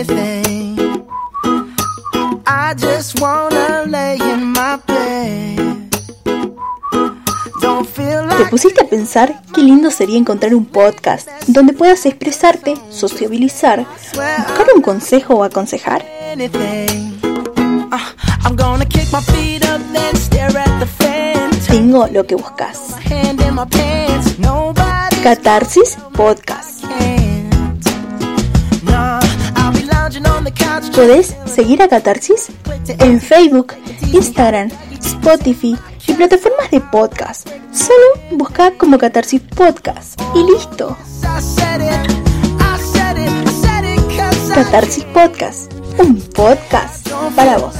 anything. I just wanna lay in my bed. Don't feel ¿Te pusiste a pensar qué lindo sería encontrar un podcast donde puedas expresarte, sociabilizar, buscar un consejo o aconsejar? Uh, Tengo lo que buscas. Catarsis Podcast. Puedes seguir a Catarsis en Facebook, Instagram, Spotify y plataformas de podcast. Solo busca como Catarsis Podcast y listo. Catarsis Podcast, un podcast para vos.